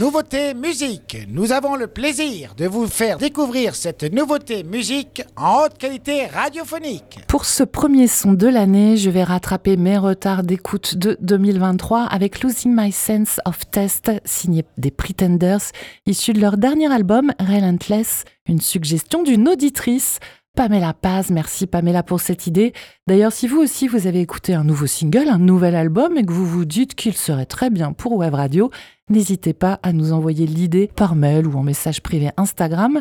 Nouveauté musique. Nous avons le plaisir de vous faire découvrir cette nouveauté musique en haute qualité radiophonique. Pour ce premier son de l'année, je vais rattraper mes retards d'écoute de 2023 avec Losing My Sense of Test, signé des Pretenders, issu de leur dernier album Relentless, une suggestion d'une auditrice. Pamela Paz, merci Pamela pour cette idée. D'ailleurs, si vous aussi vous avez écouté un nouveau single, un nouvel album et que vous vous dites qu'il serait très bien pour Web Radio, n'hésitez pas à nous envoyer l'idée par mail ou en message privé Instagram.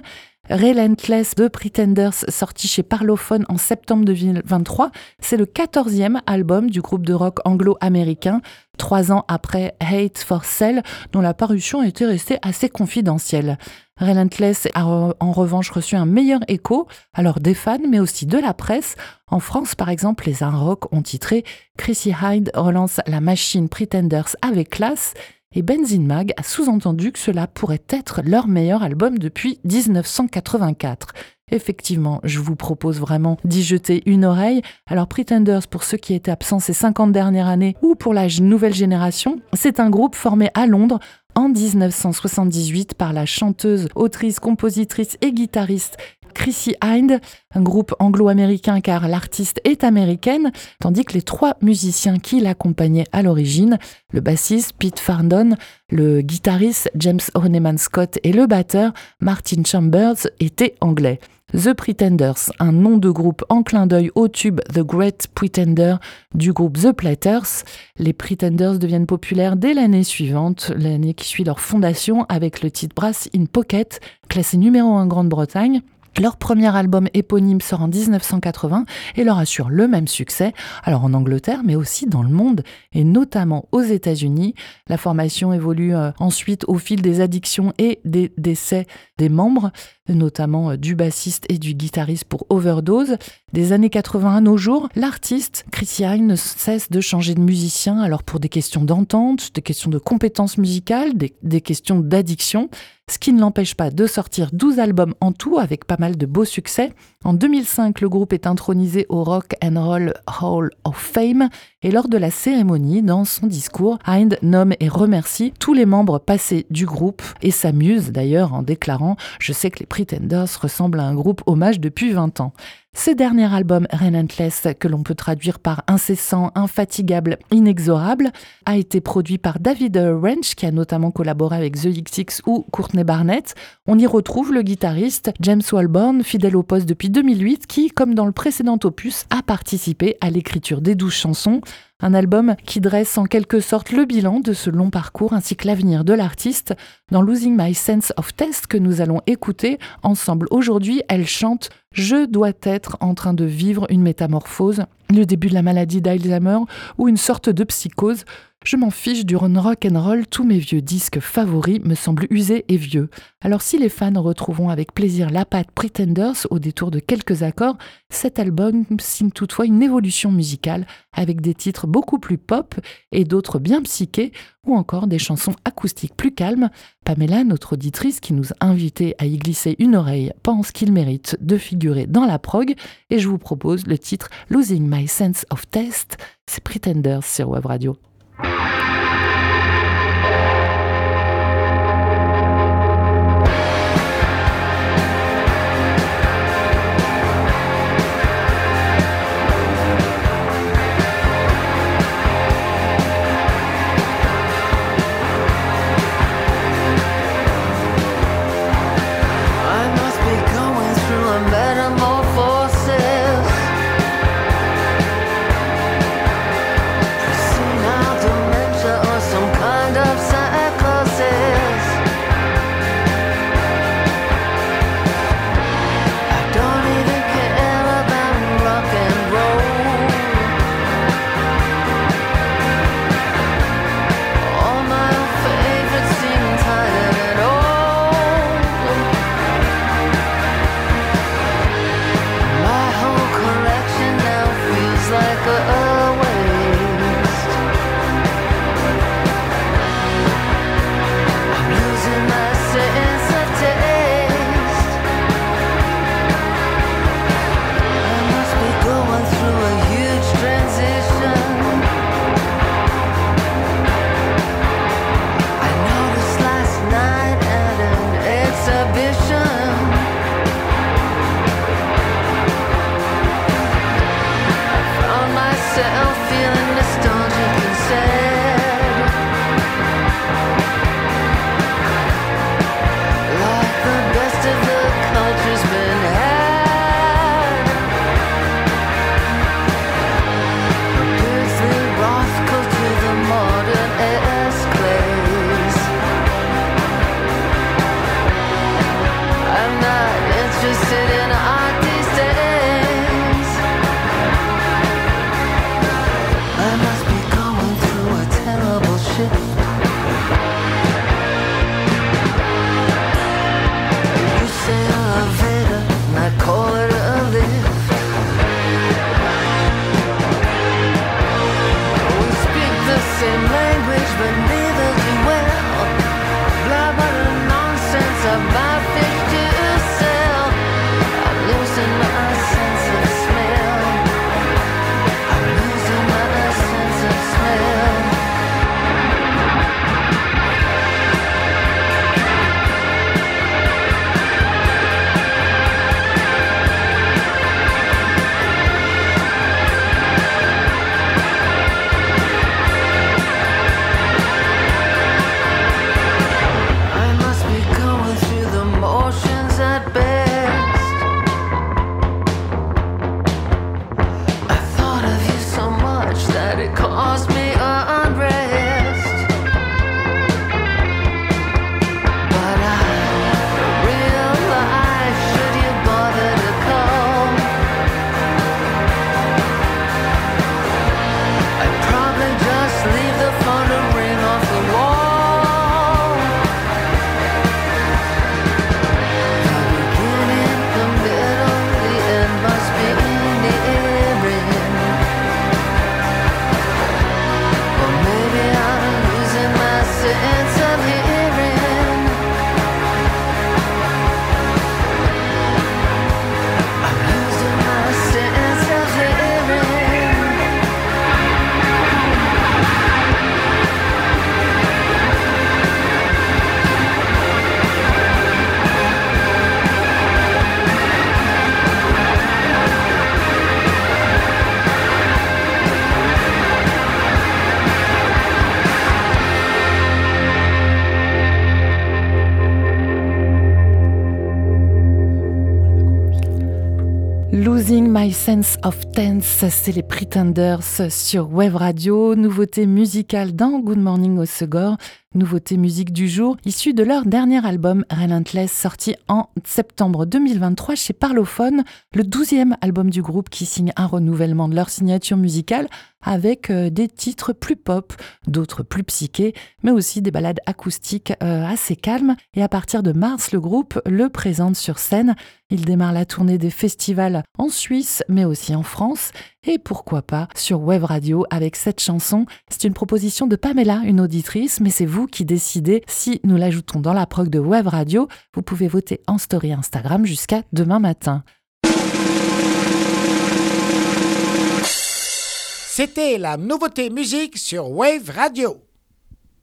Relentless de Pretenders, sorti chez Parlophone en septembre 2023, c'est le 14e album du groupe de rock anglo-américain, trois ans après Hate for Sale, dont la parution était restée assez confidentielle. Relentless a en revanche reçu un meilleur écho, alors des fans, mais aussi de la presse. En France, par exemple, les Un Rock ont titré Chrissy Hyde relance la machine Pretenders avec classe et Benzine Mag a sous-entendu que cela pourrait être leur meilleur album depuis 1984. Effectivement, je vous propose vraiment d'y jeter une oreille. Alors Pretenders, pour ceux qui étaient absents ces 50 dernières années ou pour la nouvelle génération, c'est un groupe formé à Londres en 1978 par la chanteuse, autrice, compositrice et guitariste Chrissy Hind, un groupe anglo-américain car l'artiste est américaine, tandis que les trois musiciens qui l'accompagnaient à l'origine, le bassiste Pete Farndon, le guitariste James Honeyman Scott et le batteur Martin Chambers étaient anglais. The Pretenders, un nom de groupe en clin d'œil au tube The Great Pretender du groupe The Platters. Les Pretenders deviennent populaires dès l'année suivante, l'année qui suit leur fondation avec le titre Brass in Pocket, classé numéro 1 Grande-Bretagne. Leur premier album éponyme sort en 1980 et leur assure le même succès, alors en Angleterre, mais aussi dans le monde, et notamment aux États-Unis. La formation évolue euh, ensuite au fil des addictions et des décès des membres, notamment euh, du bassiste et du guitariste pour Overdose. Des années 80 à nos jours, l'artiste Chrissy Hine ne cesse de changer de musicien, alors pour des questions d'entente, des questions de compétences musicales, des, des questions d'addiction ce qui ne l'empêche pas de sortir 12 albums en tout avec pas mal de beaux succès. En 2005, le groupe est intronisé au Rock and Roll Hall of Fame et lors de la cérémonie, dans son discours, Hind nomme et remercie tous les membres passés du groupe et s'amuse d'ailleurs en déclarant Je sais que les Pretenders ressemblent à un groupe hommage depuis 20 ans. Ce dernier album, Relentless, que l'on peut traduire par incessant, infatigable, inexorable, a été produit par David Wrench, qui a notamment collaboré avec The XX ou Courtney Barnett. On y retrouve le guitariste James Walborn, fidèle au poste depuis 2008, qui, comme dans le précédent opus, a participé à l'écriture des douze chansons. Un album qui dresse en quelque sorte le bilan de ce long parcours ainsi que l'avenir de l'artiste. Dans Losing My Sense of Test que nous allons écouter ensemble aujourd'hui, elle chante Je dois être en train de vivre une métamorphose, le début de la maladie d'Alzheimer ou une sorte de psychose je m'en fiche du rock and roll, tous mes vieux disques favoris me semblent usés et vieux. Alors si les fans retrouveront avec plaisir la patte Pretenders au détour de quelques accords, cet album signe toutefois une évolution musicale avec des titres beaucoup plus pop et d'autres bien psychés ou encore des chansons acoustiques plus calmes. Pamela, notre auditrice qui nous a invités à y glisser une oreille, pense qu'il mérite de figurer dans la prog et je vous propose le titre Losing My Sense of Taste, c'est Pretenders sur Web Radio. Bye. I'm feeling the storm. shit. My Sense of Tense, c'est les Pretenders sur Wave Radio, nouveauté musicale dans Good Morning au Segor, nouveauté musique du jour, issue de leur dernier album Relentless, sorti en septembre 2023 chez Parlophone, le douzième album du groupe qui signe un renouvellement de leur signature musicale avec euh, des titres plus pop, d'autres plus psychés, mais aussi des ballades acoustiques euh, assez calmes. Et à partir de mars, le groupe le présente sur scène. Il démarre la tournée des festivals en Suisse, mais aussi en France, et pourquoi pas sur Web Radio avec cette chanson. C'est une proposition de Pamela, une auditrice, mais c'est vous qui décidez si nous l'ajoutons dans la prog de Web Radio. Vous pouvez voter en story Instagram jusqu'à demain matin. C'était la nouveauté musique sur Wave Radio.